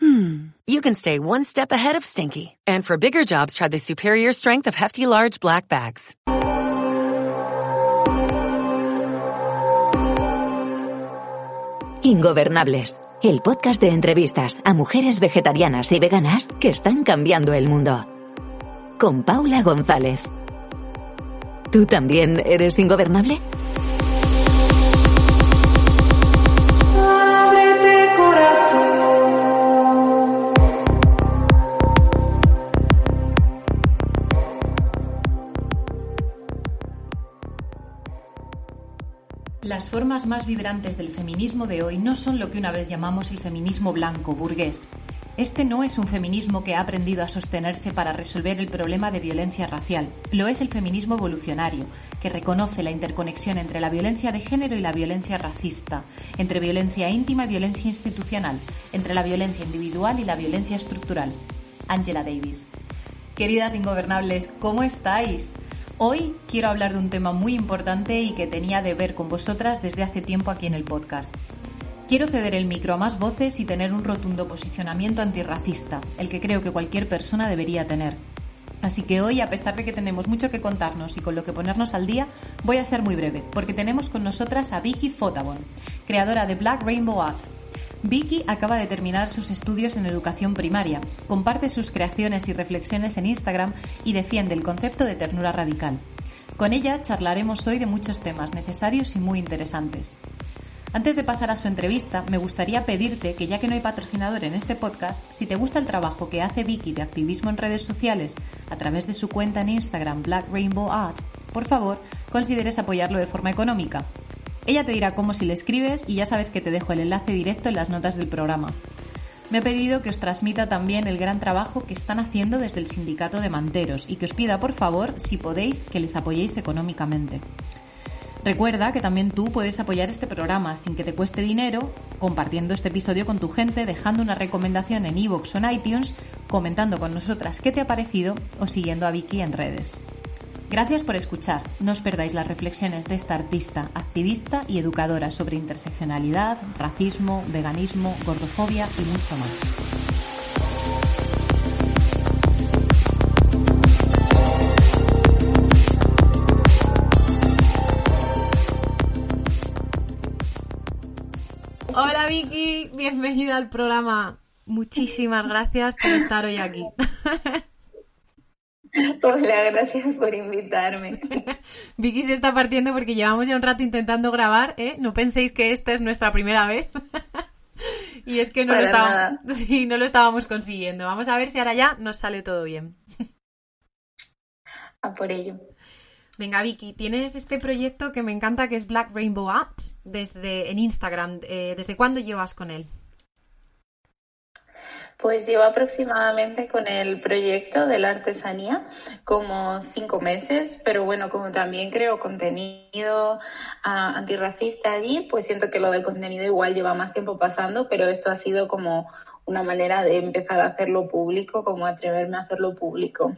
hmm, you can stay one step ahead of stinky. And for bigger jobs, try the superior strength of Hefty Large Black Bags. Ingobernables, el podcast de entrevistas a mujeres vegetarianas y veganas que están cambiando el mundo. Con Paula González. ¿Tú también eres ingobernable? Las formas más vibrantes del feminismo de hoy no son lo que una vez llamamos el feminismo blanco, burgués. Este no es un feminismo que ha aprendido a sostenerse para resolver el problema de violencia racial. Lo es el feminismo evolucionario, que reconoce la interconexión entre la violencia de género y la violencia racista, entre violencia íntima y violencia institucional, entre la violencia individual y la violencia estructural. Angela Davis. Queridas ingobernables, ¿cómo estáis? Hoy quiero hablar de un tema muy importante y que tenía de ver con vosotras desde hace tiempo aquí en el podcast. Quiero ceder el micro a más voces y tener un rotundo posicionamiento antirracista, el que creo que cualquier persona debería tener. Así que hoy, a pesar de que tenemos mucho que contarnos y con lo que ponernos al día, voy a ser muy breve, porque tenemos con nosotras a Vicky Fotabon, creadora de Black Rainbow Arts. Vicky acaba de terminar sus estudios en educación primaria, comparte sus creaciones y reflexiones en Instagram y defiende el concepto de ternura radical. Con ella charlaremos hoy de muchos temas necesarios y muy interesantes. Antes de pasar a su entrevista, me gustaría pedirte que ya que no hay patrocinador en este podcast, si te gusta el trabajo que hace Vicky de activismo en redes sociales a través de su cuenta en Instagram Black Rainbow Art, por favor, consideres apoyarlo de forma económica. Ella te dirá cómo si le escribes y ya sabes que te dejo el enlace directo en las notas del programa. Me ha pedido que os transmita también el gran trabajo que están haciendo desde el sindicato de manteros y que os pida por favor, si podéis, que les apoyéis económicamente. Recuerda que también tú puedes apoyar este programa sin que te cueste dinero, compartiendo este episodio con tu gente, dejando una recomendación en iVoox o en iTunes, comentando con nosotras qué te ha parecido o siguiendo a Vicky en redes. Gracias por escuchar. No os perdáis las reflexiones de esta artista, activista y educadora sobre interseccionalidad, racismo, veganismo, gordofobia y mucho más. Hola Vicky, bienvenida al programa. Muchísimas gracias por estar hoy aquí. Hola, gracias por invitarme. Vicky se está partiendo porque llevamos ya un rato intentando grabar, ¿eh? No penséis que esta es nuestra primera vez. y es que no lo, estábamos, nada. sí, no lo estábamos consiguiendo. Vamos a ver si ahora ya nos sale todo bien. A por ello. Venga, Vicky, tienes este proyecto que me encanta que es Black Rainbow Arts desde en Instagram. Eh, ¿Desde cuándo llevas con él? Pues llevo aproximadamente con el proyecto de la artesanía como cinco meses, pero bueno, como también creo contenido ah, antirracista allí, pues siento que lo del contenido igual lleva más tiempo pasando, pero esto ha sido como una manera de empezar a hacerlo público, como atreverme a hacerlo público.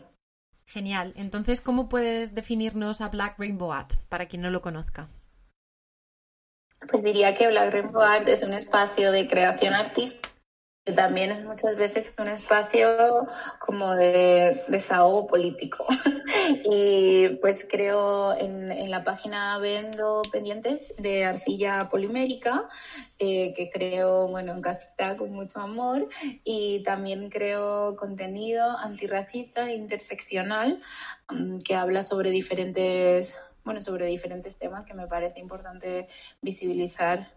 Genial. Entonces, ¿cómo puedes definirnos a Black Rainbow Art para quien no lo conozca? Pues diría que Black Rainbow Art es un espacio de creación artística también es muchas veces un espacio como de desahogo político. y pues creo en, en la página vendo pendientes de arcilla polimérica, eh, que creo, bueno, en casita con mucho amor, y también creo contenido antirracista e interseccional mm, que habla sobre diferentes, bueno, sobre diferentes temas que me parece importante visibilizar.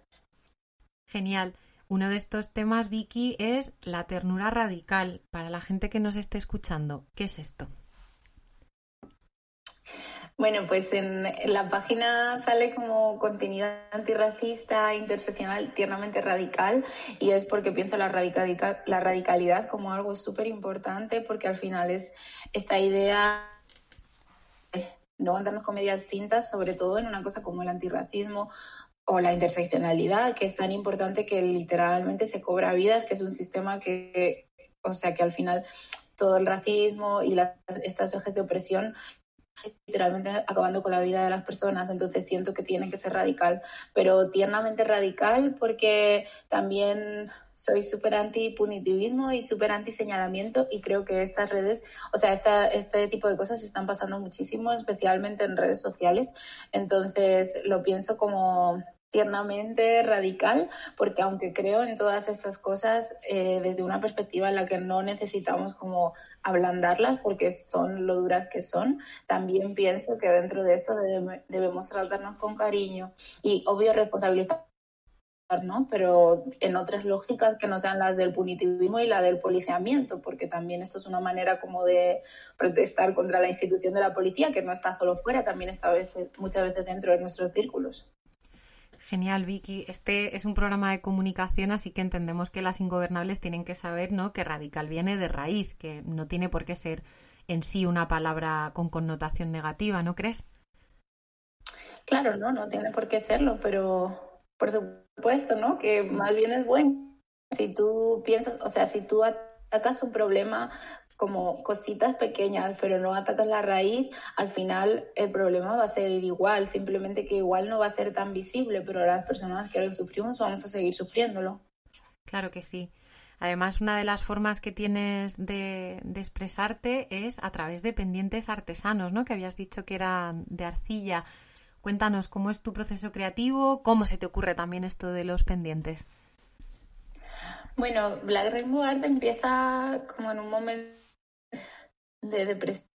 Genial. Uno de estos temas, Vicky, es la ternura radical. Para la gente que nos esté escuchando, ¿qué es esto? Bueno, pues en, la página sale como contenido antirracista, interseccional, tiernamente radical, y es porque pienso la, radical, la radicalidad como algo súper importante, porque al final es esta idea no darnos con medias tintas, sobre todo en una cosa como el antirracismo o la interseccionalidad, que es tan importante que literalmente se cobra vidas, que es un sistema que, o sea, que al final todo el racismo y las, estas ejes de opresión literalmente acabando con la vida de las personas, entonces siento que tiene que ser radical, pero tiernamente radical porque también soy súper anti-punitivismo y súper anti-señalamiento y creo que estas redes, o sea, esta, este tipo de cosas están pasando muchísimo, especialmente en redes sociales, entonces lo pienso como tiernamente radical, porque aunque creo en todas estas cosas eh, desde una perspectiva en la que no necesitamos como ablandarlas porque son lo duras que son, también pienso que dentro de esto debemos tratarnos con cariño y obvio responsabilizar ¿no? pero en otras lógicas que no sean las del punitivismo y la del policiamiento, porque también esto es una manera como de protestar contra la institución de la policía, que no está solo fuera, también está muchas veces dentro de nuestros círculos. Genial, Vicky. Este es un programa de comunicación, así que entendemos que las ingobernables tienen que saber ¿no? que radical viene de raíz, que no tiene por qué ser en sí una palabra con connotación negativa, ¿no crees? Claro, no, no tiene por qué serlo, pero por supuesto, ¿no? Que más bien es bueno. Si tú piensas, o sea, si tú atacas un problema como cositas pequeñas, pero no atacas la raíz, al final el problema va a ser igual, simplemente que igual no va a ser tan visible, pero las personas que lo sufrimos vamos a seguir sufriéndolo. Claro que sí. Además, una de las formas que tienes de, de, expresarte es a través de pendientes artesanos, ¿no? Que habías dicho que eran de arcilla. Cuéntanos cómo es tu proceso creativo, cómo se te ocurre también esto de los pendientes. Bueno, Black Rainbow Art empieza como en un momento de depresión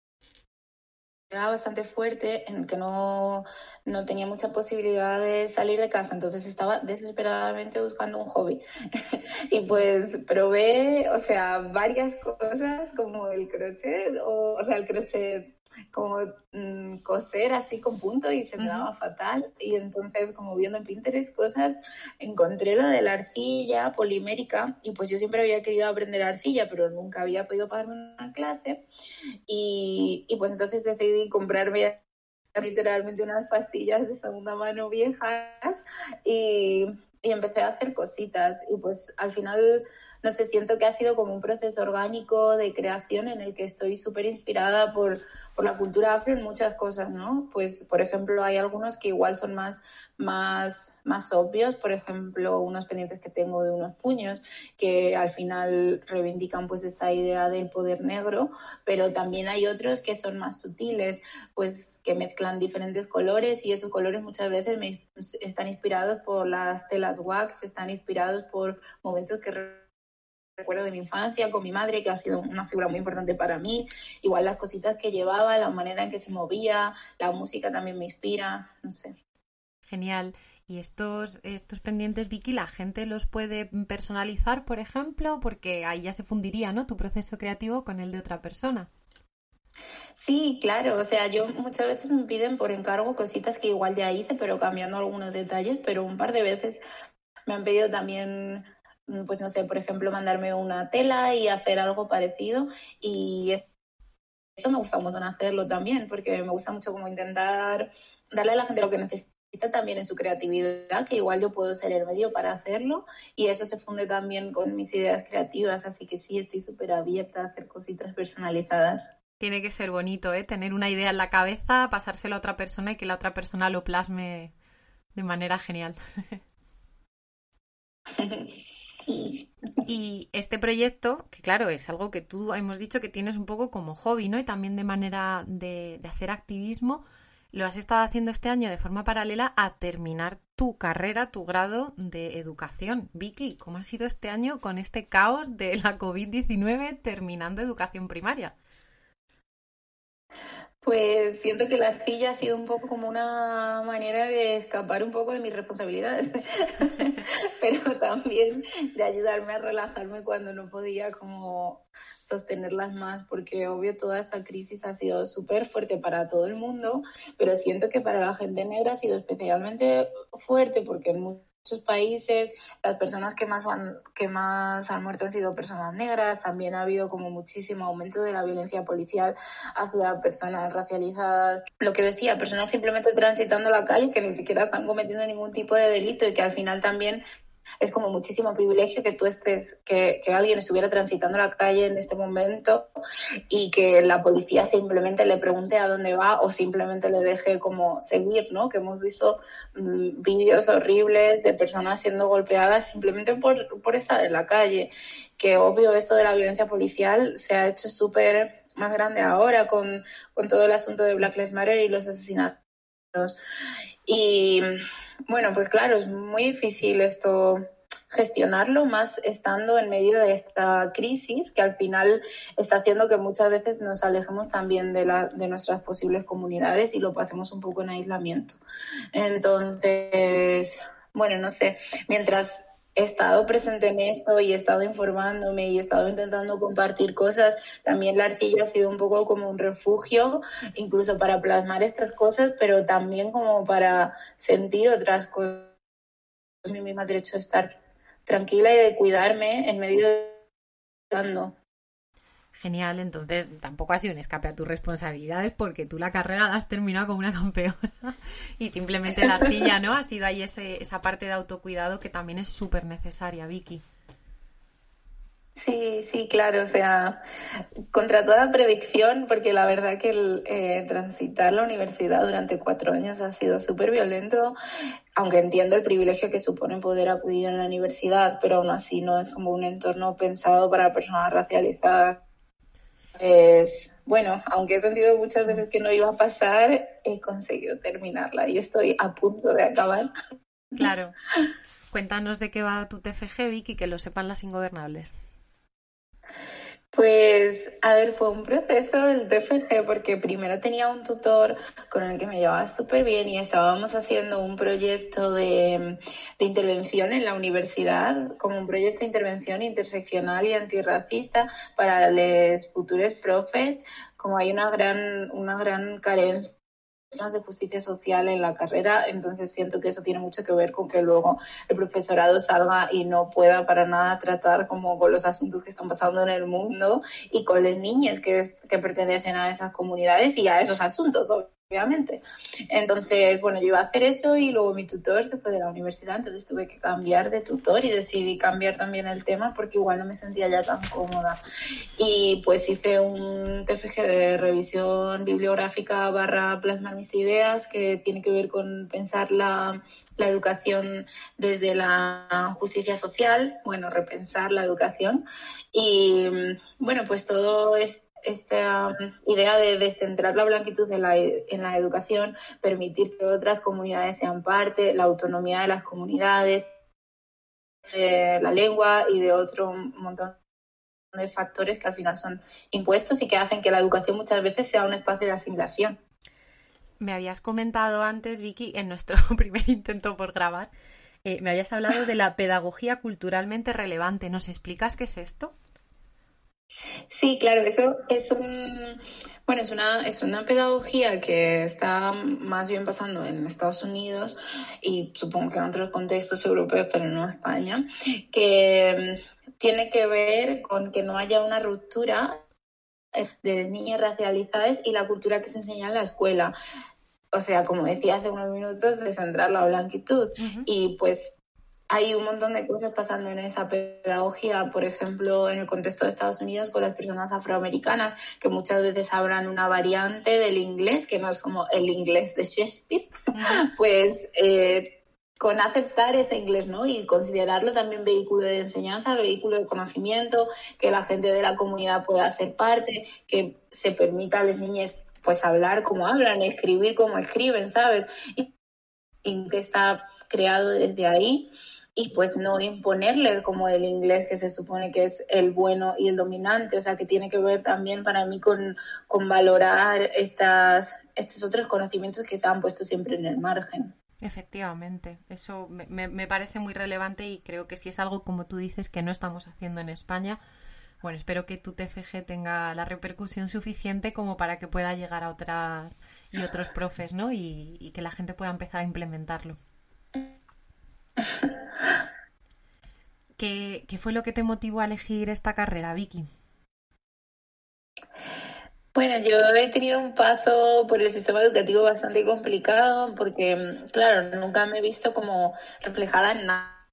bastante fuerte en que no, no tenía mucha posibilidad de salir de casa, entonces estaba desesperadamente buscando un hobby. y pues probé, o sea, varias cosas como el crochet, o, o sea, el crochet como mm, coser así con punto y se me daba fatal. Y entonces, como viendo en Pinterest cosas, encontré lo de la arcilla polimérica y pues yo siempre había querido aprender arcilla, pero nunca había podido pagarme una clase. Y, y pues entonces decidí comprarme literalmente unas pastillas de segunda mano viejas y, y empecé a hacer cositas. Y pues al final no sé, siento que ha sido como un proceso orgánico de creación en el que estoy súper inspirada por, por la cultura afro en muchas cosas, ¿no? Pues, por ejemplo, hay algunos que igual son más, más, más obvios, por ejemplo, unos pendientes que tengo de unos puños que al final reivindican pues esta idea del poder negro, pero también hay otros que son más sutiles, pues que mezclan diferentes colores y esos colores muchas veces me, están inspirados por las telas wax, están inspirados por momentos que recuerdo de mi infancia con mi madre, que ha sido una figura muy importante para mí. Igual las cositas que llevaba, la manera en que se movía, la música también me inspira, no sé. Genial. ¿Y estos, estos pendientes, Vicky, la gente los puede personalizar, por ejemplo? Porque ahí ya se fundiría, ¿no? Tu proceso creativo con el de otra persona. Sí, claro, o sea, yo muchas veces me piden por encargo cositas que igual ya hice, pero cambiando algunos detalles, pero un par de veces me han pedido también pues no sé, por ejemplo, mandarme una tela y hacer algo parecido y eso me gusta un montón hacerlo también, porque me gusta mucho como intentar darle a la gente lo que necesita también en su creatividad, que igual yo puedo ser el medio para hacerlo y eso se funde también con mis ideas creativas, así que sí, estoy súper abierta a hacer cositas personalizadas. Tiene que ser bonito, ¿eh? Tener una idea en la cabeza, pasárselo a otra persona y que la otra persona lo plasme de manera genial. Y este proyecto, que claro, es algo que tú hemos dicho que tienes un poco como hobby, ¿no? Y también de manera de, de hacer activismo, lo has estado haciendo este año de forma paralela a terminar tu carrera, tu grado de educación. Vicky, ¿cómo ha sido este año con este caos de la COVID-19 terminando educación primaria? Pues siento que la arcilla ha sido un poco como una manera de escapar un poco de mis responsabilidades, pero también de ayudarme a relajarme cuando no podía como sostenerlas más, porque obvio toda esta crisis ha sido súper fuerte para todo el mundo, pero siento que para la gente negra ha sido especialmente fuerte porque en muchos países las personas que más han que más han muerto han sido personas negras también ha habido como muchísimo aumento de la violencia policial hacia personas racializadas. Lo que decía personas simplemente transitando la calle que ni siquiera están cometiendo ningún tipo de delito y que al final también es como muchísimo privilegio que tú estés, que, que, alguien estuviera transitando la calle en este momento y que la policía simplemente le pregunte a dónde va o simplemente le deje como seguir, ¿no? Que hemos visto mmm, vídeos horribles de personas siendo golpeadas simplemente por, por estar en la calle. Que obvio esto de la violencia policial se ha hecho súper más grande ahora con, con todo el asunto de Black Lives Matter y los asesinatos. Y bueno, pues claro, es muy difícil esto gestionarlo más estando en medio de esta crisis que al final está haciendo que muchas veces nos alejemos también de, la, de nuestras posibles comunidades y lo pasemos un poco en aislamiento. Entonces, bueno, no sé, mientras he estado presente en esto y he estado informándome y he estado intentando compartir cosas. También la arcilla ha sido un poco como un refugio, incluso para plasmar estas cosas, pero también como para sentir otras cosas. Mi misma derecho a estar tranquila y de cuidarme en medio de. Genial, entonces tampoco ha sido un escape a tus responsabilidades porque tú la carrera la has terminado como una campeona y simplemente la arcilla, ¿no? Ha sido ahí ese, esa parte de autocuidado que también es súper necesaria, Vicky. Sí, sí, claro, o sea, contra toda predicción, porque la verdad que el, eh, transitar la universidad durante cuatro años ha sido súper violento, aunque entiendo el privilegio que supone poder acudir a la universidad, pero aún así no es como un entorno pensado para personas racializadas pues, bueno, aunque he sentido muchas veces que no iba a pasar, he conseguido terminarla y estoy a punto de acabar. Claro. Cuéntanos de qué va tu TFG, Vicky, que lo sepan las ingobernables. Pues, a ver, fue un proceso el TFG porque primero tenía un tutor con el que me llevaba súper bien y estábamos haciendo un proyecto de, de, intervención en la universidad, como un proyecto de intervención interseccional y antirracista para los futuros profes, como hay una gran, una gran carencia de justicia social en la carrera, entonces siento que eso tiene mucho que ver con que luego el profesorado salga y no pueda para nada tratar como con los asuntos que están pasando en el mundo y con las niñas que, que pertenecen a esas comunidades y a esos asuntos, obviamente. Entonces, bueno, yo iba a hacer eso y luego mi tutor se fue de la universidad, entonces tuve que cambiar de tutor y decidí cambiar también el tema porque igual no me sentía ya tan cómoda. Y pues hice un TFG de revisión bibliográfica barra plasmar mis ideas que tiene que ver con pensar la, la educación desde la justicia social, bueno, repensar la educación. Y bueno, pues todo es esta idea de descentrar la blanquitud en la, en la educación, permitir que otras comunidades sean parte, la autonomía de las comunidades, de la lengua y de otro montón de factores que al final son impuestos y que hacen que la educación muchas veces sea un espacio de asimilación. Me habías comentado antes, Vicky, en nuestro primer intento por grabar, eh, me habías hablado de la pedagogía culturalmente relevante. ¿Nos explicas qué es esto? Sí, claro, eso es un bueno, es una es una pedagogía que está más bien pasando en Estados Unidos y supongo que en otros contextos europeos, pero no en España, que tiene que ver con que no haya una ruptura de niñas racializadas y la cultura que se enseña en la escuela. O sea, como decía hace unos minutos, descentrar la blanquitud. Uh -huh. Y pues hay un montón de cosas pasando en esa pedagogía, por ejemplo, en el contexto de Estados Unidos con las personas afroamericanas, que muchas veces hablan una variante del inglés, que no es como el inglés de Shakespeare, pues eh, con aceptar ese inglés, ¿no? Y considerarlo también vehículo de enseñanza, vehículo de conocimiento, que la gente de la comunidad pueda ser parte, que se permita a las niñas pues hablar como hablan, escribir como escriben, ¿sabes? Y, y que está creado desde ahí y pues no imponerles como el inglés que se supone que es el bueno y el dominante, o sea que tiene que ver también para mí con, con valorar estas, estos otros conocimientos que se han puesto siempre en el margen. Efectivamente, eso me, me parece muy relevante y creo que si es algo como tú dices que no estamos haciendo en España, bueno, espero que tu TFG tenga la repercusión suficiente como para que pueda llegar a otras y otros profes, ¿no? Y, y que la gente pueda empezar a implementarlo. ¿Qué, fue lo que te motivó a elegir esta carrera, Vicky? Bueno, yo he tenido un paso por el sistema educativo bastante complicado porque, claro, nunca me he visto como reflejada en nada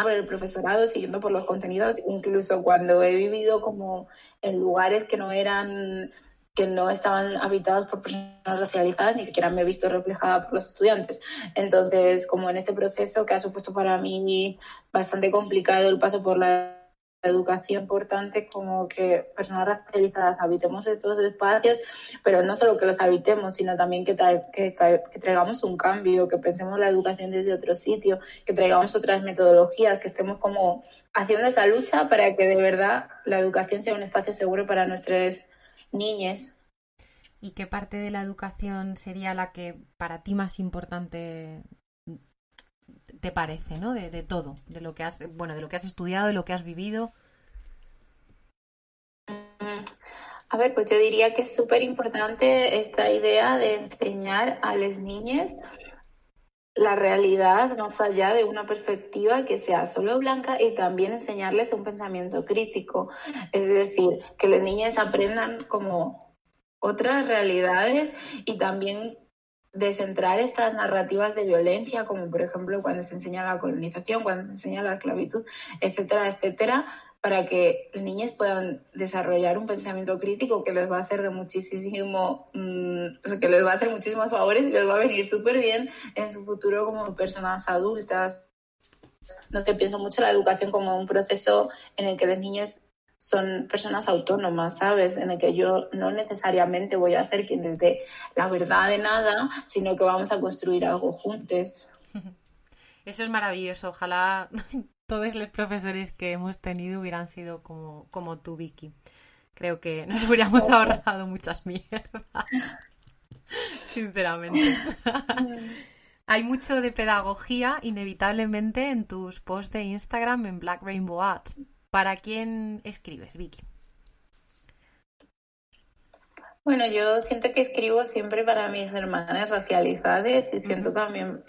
por el profesorado, siguiendo por los contenidos, incluso cuando he vivido como en lugares que no eran que no estaban habitados por personas racializadas, ni siquiera me he visto reflejada por los estudiantes. Entonces, como en este proceso que ha supuesto para mí bastante complicado el paso por la educación importante como que personas racializadas habitemos estos espacios, pero no solo que los habitemos, sino también que, traigamos un cambio, que pensemos la educación desde otro sitio, que traigamos otras metodologías, que estemos como haciendo esa lucha para que de verdad la educación sea un espacio seguro para nuestras niñas. ¿Y qué parte de la educación sería la que para ti más importante te parece, ¿no? De, de, todo, de lo que has, bueno, de lo que has estudiado, de lo que has vivido. A ver, pues yo diría que es súper importante esta idea de enseñar a las niñas la realidad más allá de una perspectiva que sea solo blanca y también enseñarles un pensamiento crítico. Es decir, que las niñas aprendan como otras realidades y también de centrar estas narrativas de violencia, como por ejemplo cuando se enseña la colonización, cuando se enseña la esclavitud, etcétera, etcétera, para que niños puedan desarrollar un pensamiento crítico que les va a hacer de muchísimo, mm, o sea, que les va a hacer muchísimos favores y les va a venir súper bien en su futuro como personas adultas. No te pienso mucho la educación como un proceso en el que los niños son personas autónomas, ¿sabes? En el que yo no necesariamente voy a ser quien les dé la verdad de nada, sino que vamos a construir algo juntos. Eso es maravilloso. Ojalá todos los profesores que hemos tenido hubieran sido como, como tú, Vicky. Creo que nos hubiéramos ahorrado muchas mierdas. Sinceramente. Hay mucho de pedagogía, inevitablemente, en tus posts de Instagram en Black Rainbow Art. ¿Para quién escribes, Vicky? Bueno, yo siento que escribo siempre para mis hermanas racializadas y siento también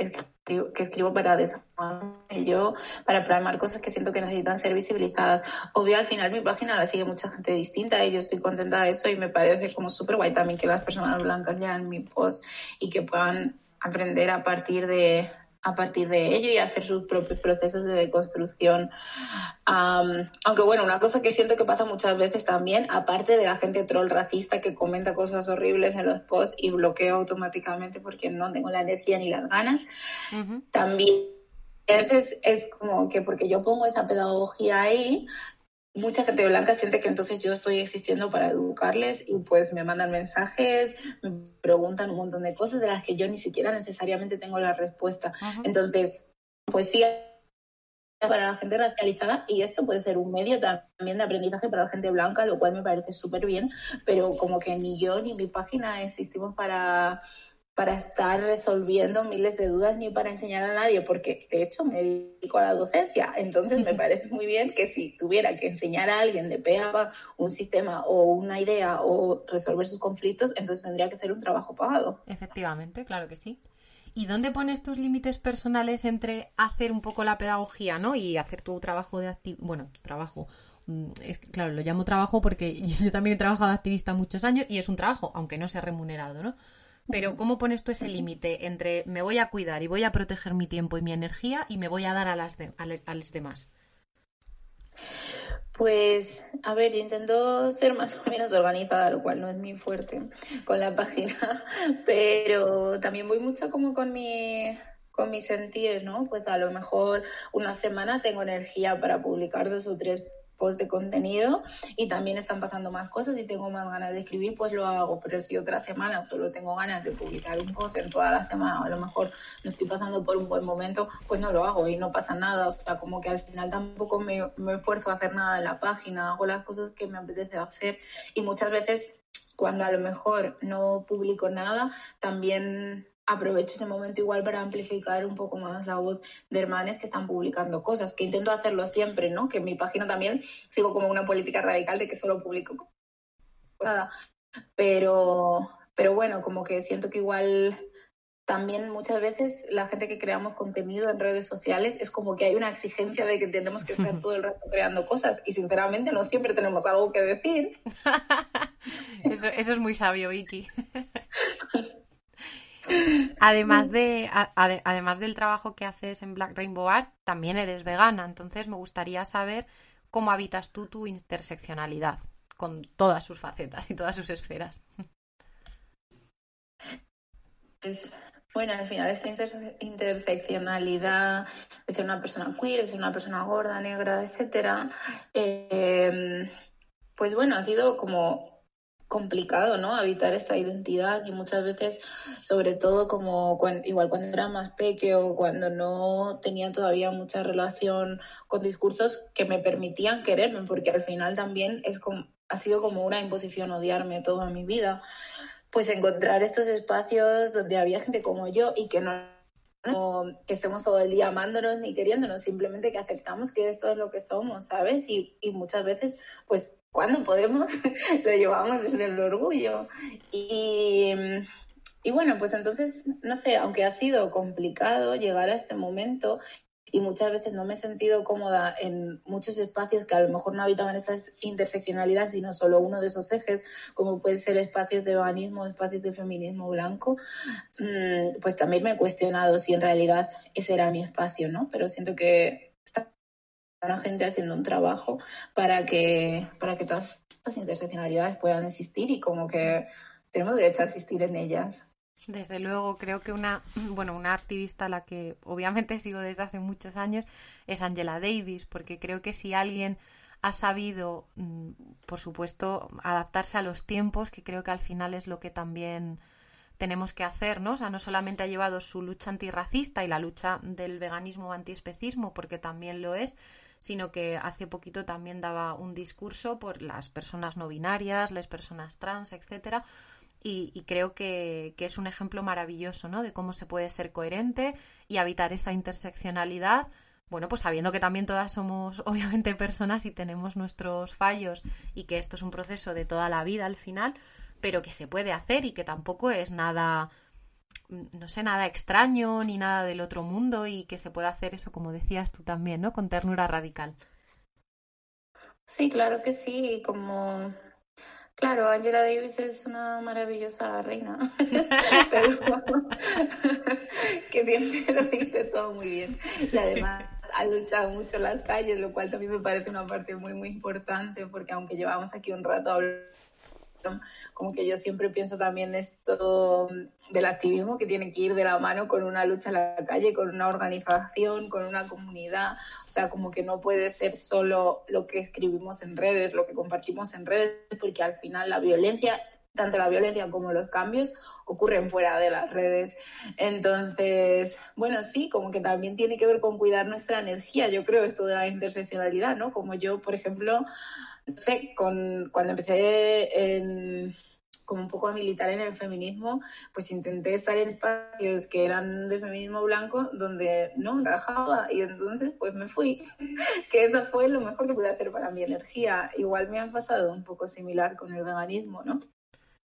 que escribo para desahogarme yo, para plasmar cosas que siento que necesitan ser visibilizadas. Obvio, al final mi página la sigue mucha gente distinta y yo estoy contenta de eso y me parece como súper guay también que las personas blancas lean mi post y que puedan aprender a partir de, a partir de ello y hacer sus propios procesos de deconstrucción. aunque bueno, una cosa que siento que pasa muchas veces también, aparte de la gente troll racista que comenta cosas horribles en los posts y bloqueo automáticamente porque no tengo la energía ni las ganas, también a veces es como que porque yo pongo esa pedagogía ahí, mucha gente blanca siente que entonces yo estoy existiendo para educarles y pues me mandan mensajes, me preguntan un montón de cosas de las que yo ni siquiera necesariamente tengo la respuesta. Entonces, pues sí, para la gente racializada y esto puede ser un medio también de aprendizaje para la gente blanca, lo cual me parece súper bien, pero como que ni yo ni mi página existimos para para estar resolviendo miles de dudas ni para enseñar a nadie, porque de hecho me dedico a la docencia. Entonces me parece muy bien que si tuviera que enseñar a alguien de PEA un sistema o una idea o resolver sus conflictos, entonces tendría que ser un trabajo pagado. Efectivamente, claro que sí. ¿Y dónde pones tus límites personales entre hacer un poco la pedagogía, ¿no? Y hacer tu trabajo de bueno, tu trabajo, mm, es, claro, lo llamo trabajo porque yo también he trabajado de activista muchos años y es un trabajo, aunque no sea remunerado, ¿no? Pero ¿cómo pones tú ese límite entre me voy a cuidar y voy a proteger mi tiempo y mi energía y me voy a dar a, las a, los demás? Pues, a ver, intento ser más o menos organizada, lo cual no es muy fuerte con la página, pero también voy mucho como con mi con mi sentir, ¿no? Pues a lo mejor una semana tengo energía para publicar dos o tres post de contenido y también están pasando más cosas y tengo más ganas de escribir, pues lo hago. Pero si otra semana solo tengo ganas de publicar un post en toda la semana, a lo mejor no estoy pasando por un buen momento, pues no lo hago y no pasa nada. O sea, como que al final tampoco me, me esfuerzo a hacer nada en la página, hago las cosas que me apetece hacer y muchas veces cuando a lo mejor no publico nada, también aprovecho ese momento igual para amplificar un poco más la voz de hermanes que están publicando cosas, que intento hacerlo siempre, ¿no? Que en mi página también sigo como una política radical de que solo publico nada. Pero, pero bueno, como que siento que igual también muchas veces la gente que creamos contenido en redes sociales es como que hay una exigencia de que tenemos que estar todo el rato creando cosas y sinceramente no siempre tenemos algo que decir. eso, eso es muy sabio, Vicky. Además, de, además del trabajo que haces en Black Rainbow Art, también eres vegana. Entonces me gustaría saber cómo habitas tú tu interseccionalidad con todas sus facetas y todas sus esferas. Pues, bueno, al final esta interseccionalidad de ser una persona queer, de ser una persona gorda, negra, etcétera, eh, pues bueno, ha sido como complicado, ¿no? Habitar esta identidad y muchas veces, sobre todo como igual cuando era más pequeño, cuando no tenía todavía mucha relación con discursos que me permitían quererme, porque al final también es como, ha sido como una imposición odiarme toda mi vida, pues encontrar estos espacios donde había gente como yo y que no que estemos todo el día amándonos ni queriéndonos, simplemente que aceptamos que esto es lo que somos, ¿sabes? Y, y muchas veces, pues cuando podemos, lo llevamos desde el orgullo. Y, y bueno, pues entonces, no sé, aunque ha sido complicado llegar a este momento y muchas veces no me he sentido cómoda en muchos espacios que a lo mejor no habitaban esa interseccionalidad, sino solo uno de esos ejes, como puede ser espacios de veganismo, espacios de feminismo blanco, mm, pues también me he cuestionado si en realidad ese era mi espacio, ¿no? Pero siento que la gente haciendo un trabajo para que, para que todas estas interseccionalidades puedan existir y como que tenemos derecho a existir en ellas. Desde luego, creo que una, bueno, una activista a la que obviamente sigo desde hace muchos años es Angela Davis, porque creo que si alguien ha sabido, mm, por supuesto, adaptarse a los tiempos, que creo que al final es lo que también tenemos que hacer, ¿no? O sea, no solamente ha llevado su lucha antirracista y la lucha del veganismo antiespecismo, porque también lo es, sino que hace poquito también daba un discurso por las personas no binarias, las personas trans, etcétera. Y, creo que, es un ejemplo maravilloso, ¿no? De cómo se puede ser coherente y habitar esa interseccionalidad bueno, pues sabiendo que también todas somos obviamente personas y tenemos nuestros fallos y que esto es un proceso de toda la vida al final, pero que se puede hacer y que tampoco es nada no sé, nada extraño ni nada del otro mundo y que se pueda hacer eso, como decías tú también, ¿no? Con ternura radical. Sí, claro que sí, como... Claro, Angela Davis es una maravillosa reina, que siempre lo dice todo muy bien. Y además ha luchado mucho en las calles, lo cual también me parece una parte muy, muy importante, porque aunque llevamos aquí un rato hablando como que yo siempre pienso también esto del activismo que tiene que ir de la mano con una lucha en la calle, con una organización, con una comunidad, o sea, como que no puede ser solo lo que escribimos en redes, lo que compartimos en redes, porque al final la violencia tanto la violencia como los cambios ocurren fuera de las redes. Entonces, bueno, sí, como que también tiene que ver con cuidar nuestra energía, yo creo, esto de la interseccionalidad, ¿no? Como yo, por ejemplo, no sé, con, cuando empecé como un poco a militar en el feminismo, pues intenté estar en espacios que eran de feminismo blanco donde no encajaba y entonces pues me fui, que eso fue lo mejor que pude hacer para mi energía. Igual me han pasado un poco similar con el veganismo, ¿no?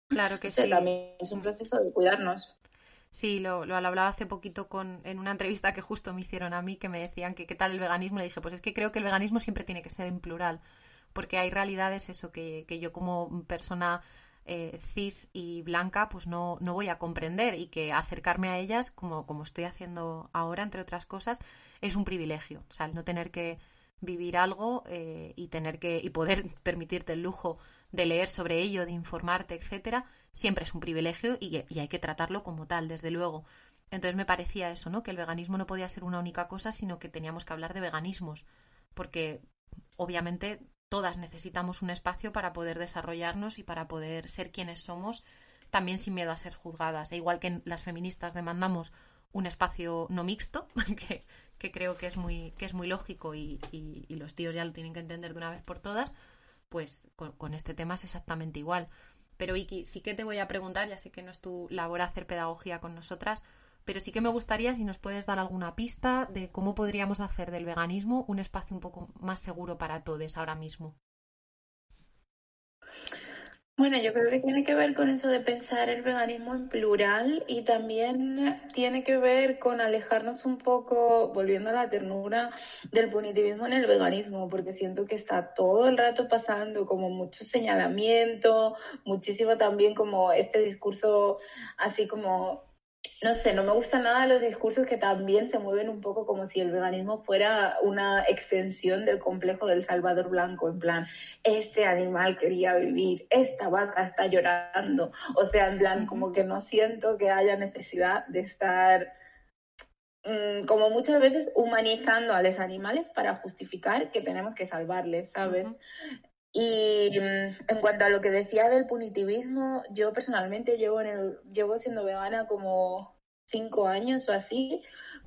Claro que sí. También es un proceso de cuidarnos. Sí, lo, lo, hablaba hace poquito con, en una entrevista que justo me hicieron a mí, que me decían que qué tal el veganismo. Le dije, pues es que creo que el veganismo siempre tiene que ser en plural porque hay realidades eso que, que yo como persona eh, cis y blanca pues no, no voy a comprender y que acercarme a ellas como, como estoy haciendo ahora entre otras cosas es un privilegio o sea el no tener que vivir algo eh, y tener que y poder permitirte el lujo de leer sobre ello de informarte etcétera siempre es un privilegio y, hay que tratarlo como tal desde luego entonces me parecía eso no que el veganismo no podía ser una única cosa sino que teníamos que hablar de veganismos porque obviamente todas necesitamos un espacio para poder desarrollarnos y para poder ser quienes somos, también sin miedo a ser juzgadas. E igual que las feministas demandamos un espacio no mixto, que, creo que es muy, que es muy lógico y, los tíos ya lo tienen que entender de una vez por todas, pues con, este tema es exactamente igual. Pero Iki, sí que te voy a preguntar, ya sé que no es tu labor hacer pedagogía con nosotras, pero sí que me gustaría si nos puedes dar alguna pista de cómo podríamos hacer del veganismo un espacio un poco más seguro para todos ahora mismo. Bueno, yo creo que tiene que ver con eso de pensar el veganismo en plural y también tiene que ver con alejarnos un poco, volviendo a la ternura, del punitivismo en el veganismo, porque siento que está todo el rato pasando como mucho señalamiento, muchísimo también como este discurso así como no sé, no me gustan nada los discursos que también se mueven un poco como si el veganismo fuera una extensión del complejo del Salvador Blanco, en plan, este animal quería vivir, esta vaca está llorando, o sea, en plan, como que no siento que haya necesidad de estar mm, como muchas veces humanizando a los animales para justificar que tenemos que salvarles, ¿sabes? Y mm, en cuanto a lo que decía del punitivismo, yo personalmente llevo, en el, llevo siendo vegana como cinco años o así,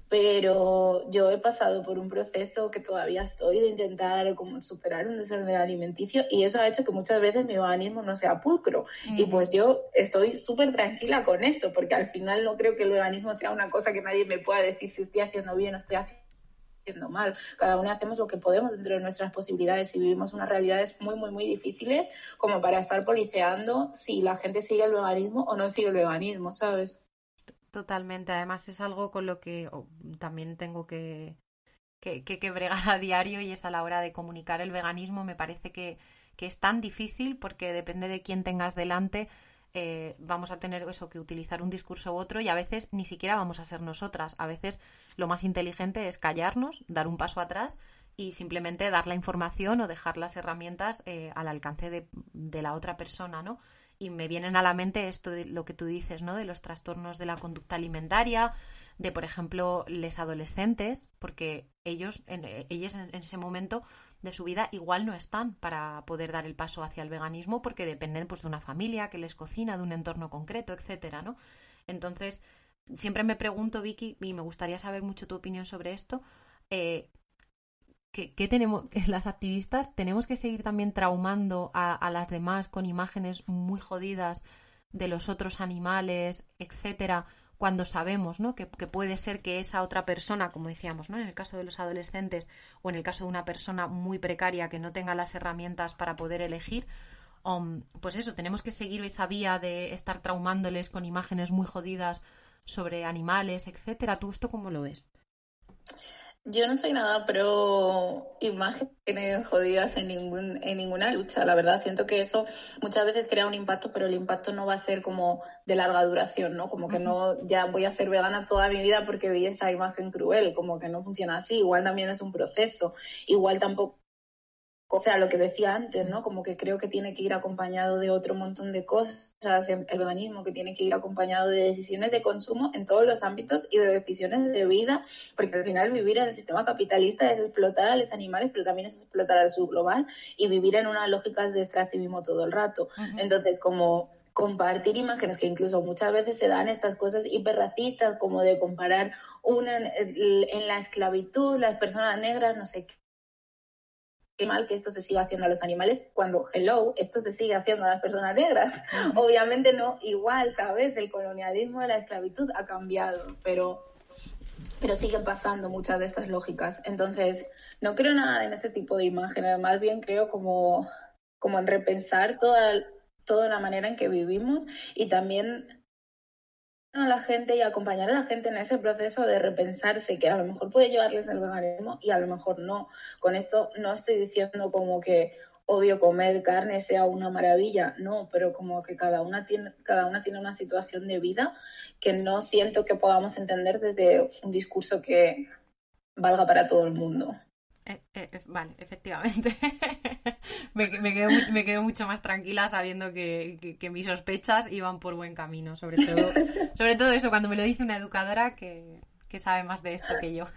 pero yo he pasado por un proceso que todavía estoy de intentar como superar un desorden alimenticio y eso ha hecho que muchas veces mi veganismo no sea pulcro. Y pues yo estoy súper tranquila con eso, porque al final no creo que el veganismo sea una cosa que nadie me pueda decir si estoy haciendo bien o estoy haciendo mal. Cada uno hacemos lo que podemos dentro de nuestras posibilidades y vivimos unas realidades muy, muy, muy difíciles como para estar policeando si la gente sigue el veganismo o no sigue el veganismo, ¿sabes? Totalmente. Además es algo con lo que también tengo que, que, que, bregar a diario y es a la hora de comunicar el veganismo. Me parece que, que es tan difícil porque depende de quién tengas delante eh, vamos a tener eso que utilizar un discurso u otro y a veces ni siquiera vamos a ser nosotras. A veces lo más inteligente es callarnos, dar un paso atrás y simplemente dar la información o dejar las herramientas eh, al alcance de, de, la otra persona, ¿no? Y me vienen a la mente esto de lo que tú dices, ¿no? De los trastornos de la conducta alimentaria, de, por ejemplo, les adolescentes, porque ellos, en, ellos en ese momento de su vida igual no están para poder dar el paso hacia el veganismo porque dependen pues de una familia que les cocina, de un entorno concreto, etcétera, ¿no? Entonces, siempre me pregunto, Vicky, y me gustaría saber mucho tu opinión sobre esto, eh, ¿qué, tenemos, las activistas tenemos que seguir también traumando a, a las demás con imágenes muy jodidas de los otros animales, etcétera, cuando sabemos ¿no? que, puede ser que esa otra persona, como decíamos, ¿no? en el caso de los adolescentes o en el caso de una persona muy precaria que no tenga las herramientas para poder elegir, pues eso, tenemos que seguir esa vía de estar traumándoles con imágenes muy jodidas sobre animales, etcétera. ¿Tú esto cómo lo ves? Yo no soy nada pro imágenes jodidas en, ningún, en ninguna lucha, la verdad. Siento que eso muchas veces crea un impacto, pero el impacto no va a ser como de larga duración, ¿no? Como que no, ya voy a ser vegana toda mi vida porque vi esa imagen cruel, como que no funciona así. Igual también es un proceso. Igual tampoco o sea, lo que decía antes, ¿no? Como que creo que tiene que ir acompañado de otro montón de cosas, el veganismo que tiene que ir acompañado de decisiones de consumo en todos los ámbitos y de decisiones de vida, porque al final vivir en el sistema capitalista es explotar a los animales, pero también es explotar al subglobal y vivir en unas lógicas de extractivismo todo el rato. Entonces, como compartir imágenes que incluso muchas veces se dan estas cosas hiperracistas como de comparar una en la esclavitud las personas negras no sé qué mal que esto se siga haciendo a los animales cuando, hello, esto se sigue haciendo a las personas negras. Obviamente no igual, ¿sabes? El colonialismo de la esclavitud ha cambiado, pero, pero siguen pasando muchas de estas lógicas. Entonces, no creo nada en ese tipo de imágenes, más bien creo como, como en repensar toda, toda la manera en que vivimos y también a la gente y acompañar a la gente en ese proceso de repensarse que a lo mejor puede llevarles el veganismo y a lo mejor no. Con esto no estoy diciendo como que obvio comer carne sea una maravilla, no, pero como que cada una tiene, cada una tiene una situación de vida que no siento que podamos entender desde un discurso que valga para todo el mundo. Eh, eh, vale, efectivamente. me, quedo, mucho más tranquila sabiendo que, mis sospechas iban por buen camino. Sobre todo, sobre todo eso, cuando me lo dice una educadora que, sabe más de esto que yo.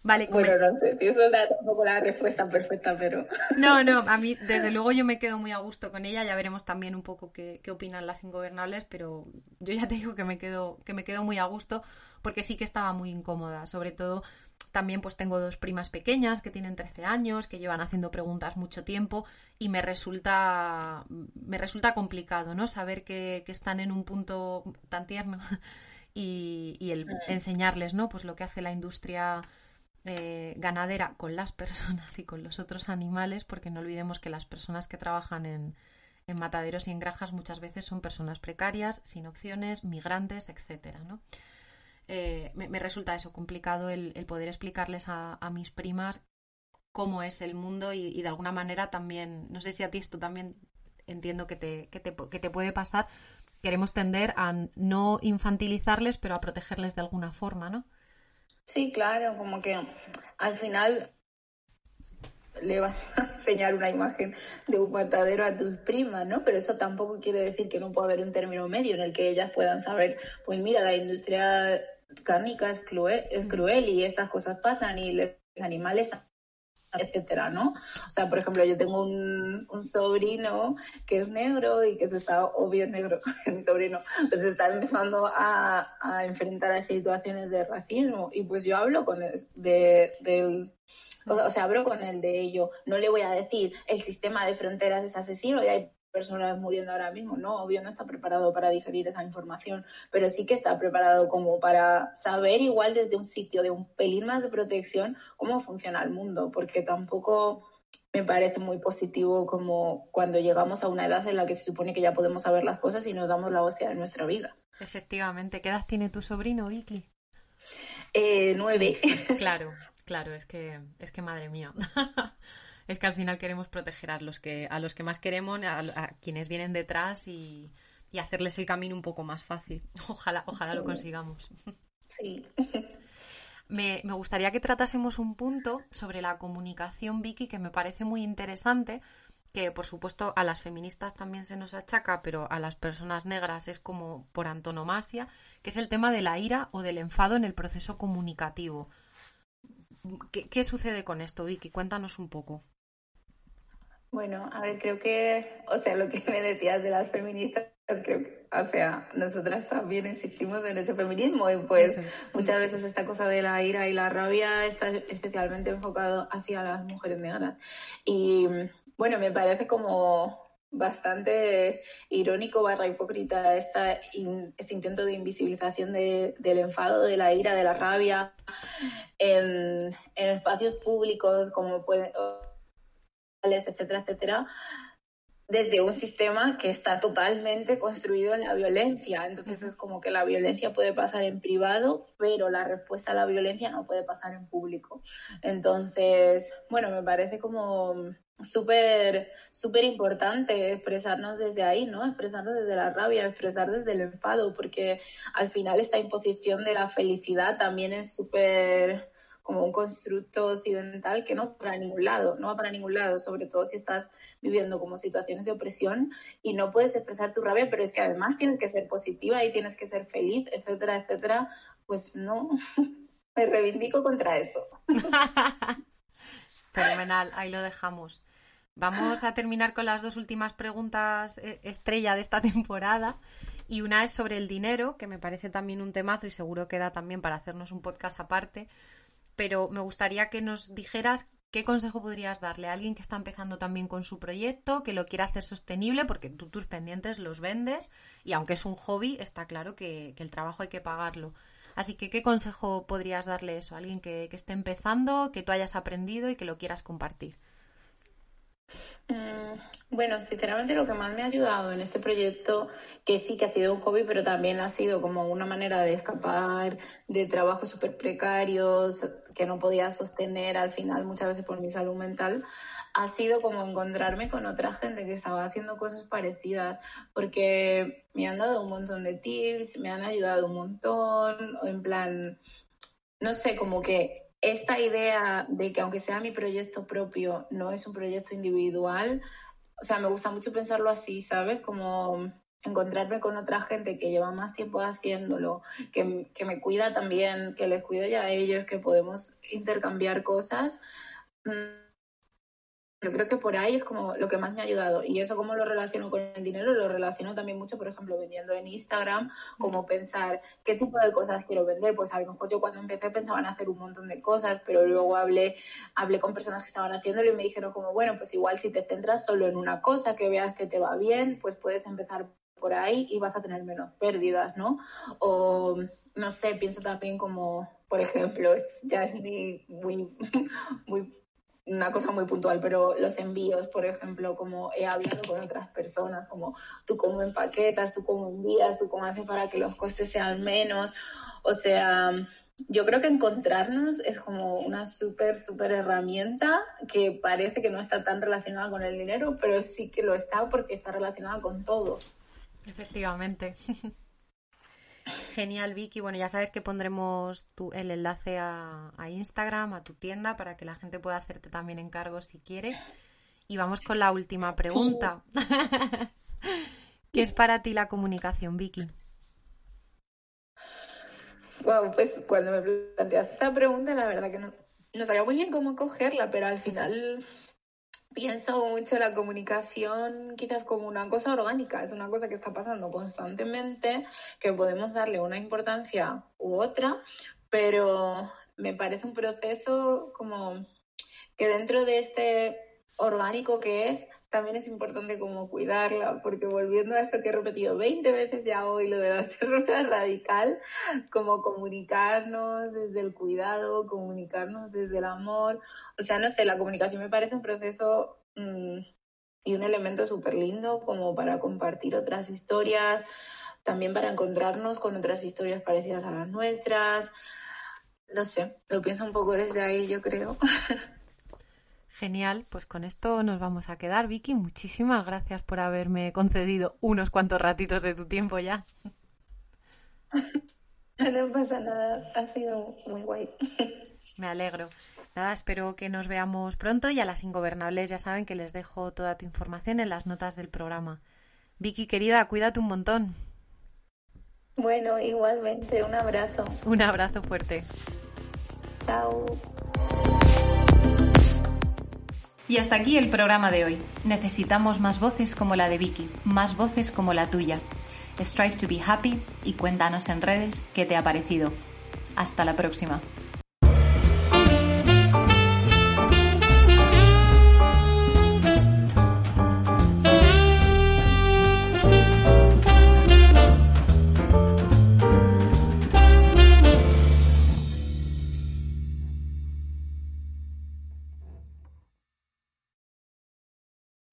Vale, bueno, no sé, si eso es tampoco la respuesta perfecta, pero... No, no, a mí desde luego yo me quedo muy a gusto con ella, ya veremos también un poco qué, qué, opinan las ingobernables, pero yo ya te digo que me quedo, que me quedo muy a gusto porque sí que estaba muy incómoda, sobre todo también pues tengo dos primas pequeñas que tienen 13 años, que llevan haciendo preguntas mucho tiempo y me resulta, me resulta complicado, ¿no? Saber que, están en un punto tan tierno y, el mm. enseñarles, ¿no? Pues lo que hace la industria eh, ganadera con las personas y con los otros animales, porque no olvidemos que las personas que trabajan en, en mataderos y en granjas muchas veces son personas precarias, sin opciones, migrantes, etcétera, ¿no? Eh, me, resulta eso complicado el, poder explicarles a, mis primas cómo es el mundo y, de alguna manera también, no sé si a ti esto también entiendo que te, que te, que te puede pasar, queremos tender a no infantilizarles, pero a protegerles de alguna forma, ¿no? Sí, claro, como que al final le vas a enseñar una imagen de un matadero a tus primas, ¿no? Pero eso tampoco quiere decir que no pueda haber un término medio en el que ellas puedan saber, pues mira, la industria cárnica es cruel, es cruel y estas cosas pasan y los animales etcétera, ¿no? O sea, por ejemplo, yo tengo un, sobrino que es negro y que se está, obvio negro, mi sobrino, pues se está empezando a, a, enfrentar a situaciones de racismo y pues yo hablo con él de, del o sea, hablo con él de ello. No le voy a decir el sistema de fronteras es asesino y hay personas muriendo ahora mismo, ¿no? Obvio no está preparado para digerir esa información, pero sí que está preparado como para saber igual desde un sitio de un pelín más de protección cómo funciona el mundo, porque tampoco me parece muy positivo como cuando llegamos a una edad en la que se supone que ya podemos saber las cosas y nos damos la hostia de nuestra vida. Efectivamente. ¿Qué edad tiene tu sobrino, Vicky? Eh, nueve. Claro, claro, es que, es que madre mía. es que al final queremos proteger a los que, a los que más queremos, a, quienes vienen detrás y, hacerles el camino un poco más fácil. Ojalá, ojalá lo consigamos. Sí. Me, me, gustaría que tratásemos un punto sobre la comunicación, Vicky, que me parece muy interesante, que por supuesto a las feministas también se nos achaca, pero a las personas negras es como por antonomasia, que es el tema de la ira o del enfado en el proceso comunicativo. ¿Qué, qué sucede con esto, Vicky? Cuéntanos un poco. Bueno, a ver, creo que, o sea, lo que me decías de las feministas, creo o sea, nosotras también insistimos en ese feminismo y pues muchas veces esta cosa de la ira y la rabia está especialmente enfocado hacia las mujeres negras. Y bueno, me parece como bastante irónico barra hipócrita esta este intento de invisibilización del enfado, de la ira, de la rabia en, en espacios públicos como puede etcétera, etcétera, desde un sistema que está totalmente construido en la violencia. Entonces es como que la violencia puede pasar en privado, pero la respuesta a la violencia no puede pasar en público. Entonces, bueno, me parece como súper súper importante expresarnos desde ahí, ¿no? Expresarnos desde la rabia, expresar desde el enfado, porque al final esta imposición de la felicidad también es súper como un constructo occidental que no va para ningún lado, no va para ningún lado, sobre todo si estás viviendo como situaciones de opresión y no puedes expresar tu rabia, pero es que además tienes que ser positiva y tienes que ser feliz, etcétera, etcétera, pues no, me reivindico contra eso. Fenomenal, ahí lo dejamos. Vamos a terminar con las dos últimas preguntas eh, estrella de esta temporada. Y una es sobre el dinero, que me parece también un temazo y seguro que da también para hacernos un podcast aparte pero me gustaría que nos dijeras qué consejo podrías darle a alguien que está empezando también con su proyecto, que lo quiere hacer sostenible, porque tú tus pendientes los vendes y aunque es un hobby, está claro que, el trabajo hay que pagarlo. Así que, ¿qué consejo podrías darle eso a alguien que, que esté empezando, que tú hayas aprendido y que lo quieras compartir? Mm, bueno, sinceramente lo que más me ha ayudado en este proyecto, que sí que ha sido un hobby, pero también ha sido como una manera de escapar de trabajos súper precarios que no podía sostener al final muchas veces por mi salud mental, ha sido como encontrarme con otra gente que estaba haciendo cosas parecidas, porque me han dado un montón de tips, me han ayudado un montón, en plan, no sé, como que esta idea de que aunque sea mi proyecto propio, no es un proyecto individual, o sea, me gusta mucho pensarlo así, ¿sabes? Como encontrarme con otra gente que lleva más tiempo haciéndolo, que, que me cuida también, que les cuido ya a ellos, que podemos intercambiar cosas. Mm, yo creo que por ahí es como lo que más me ha ayudado. Y eso como lo relaciono con el dinero, lo relaciono también mucho, por ejemplo, vendiendo en Instagram, como pensar qué tipo de cosas quiero vender. Pues a lo mejor yo cuando empecé pensaba en hacer un montón de cosas, pero luego hablé, hablé con personas que estaban haciéndolo y me dijeron como, bueno, pues igual si te centras solo en una cosa, que veas que te va bien, pues puedes empezar por ahí y vas a tener menos pérdidas, ¿no? O no sé, pienso también como, por ejemplo, ya es muy una cosa muy puntual, pero los envíos, por ejemplo, como he hablado con otras personas, como tú cómo empaquetas, tú cómo envías, tú cómo haces para que los costes sean menos. O sea, yo creo que encontrarnos es como una súper, súper herramienta que parece que no está tan relacionada con el dinero, pero sí que lo está porque está relacionada con todo. Efectivamente. Genial, Vicky. Bueno, ya sabes que pondremos tu, el enlace a, Instagram, a tu tienda, para que la gente pueda hacerte también encargos si quiere. Y vamos con la última pregunta. ¿Qué es para ti la comunicación, Vicky? Wow, pues cuando me planteas esta pregunta, la verdad que no, no sabía muy bien cómo cogerla, pero al final pienso mucho la comunicación quizás como una cosa orgánica, es una cosa que está pasando constantemente, que podemos darle una importancia u otra, pero me parece un proceso como que dentro de este orgánico que es, también es importante como cuidarla, porque volviendo a esto que he repetido 20 veces ya hoy, lo de la terrora radical, como comunicarnos desde el cuidado, comunicarnos desde el amor, o sea, no sé, la comunicación me parece un proceso mm, y un elemento súper lindo como para compartir otras historias, también para encontrarnos con otras historias parecidas a las nuestras, no sé, lo pienso un poco desde ahí, yo creo. Genial, pues con esto nos vamos a quedar. Vicky, muchísimas gracias por haberme concedido unos cuantos ratitos de tu tiempo ya. No pasa nada, ha sido muy guay. Me alegro. Nada, espero que nos veamos pronto y a las ingobernables ya saben que les dejo toda tu información en las notas del programa. Vicky, querida, cuídate un montón. Bueno, igualmente, un abrazo. Un abrazo fuerte. Chao. Y hasta aquí el programa de hoy. Necesitamos más voces como la de Vicky, más voces como la tuya. Strive to be happy y cuéntanos en redes qué te ha parecido. Hasta la próxima.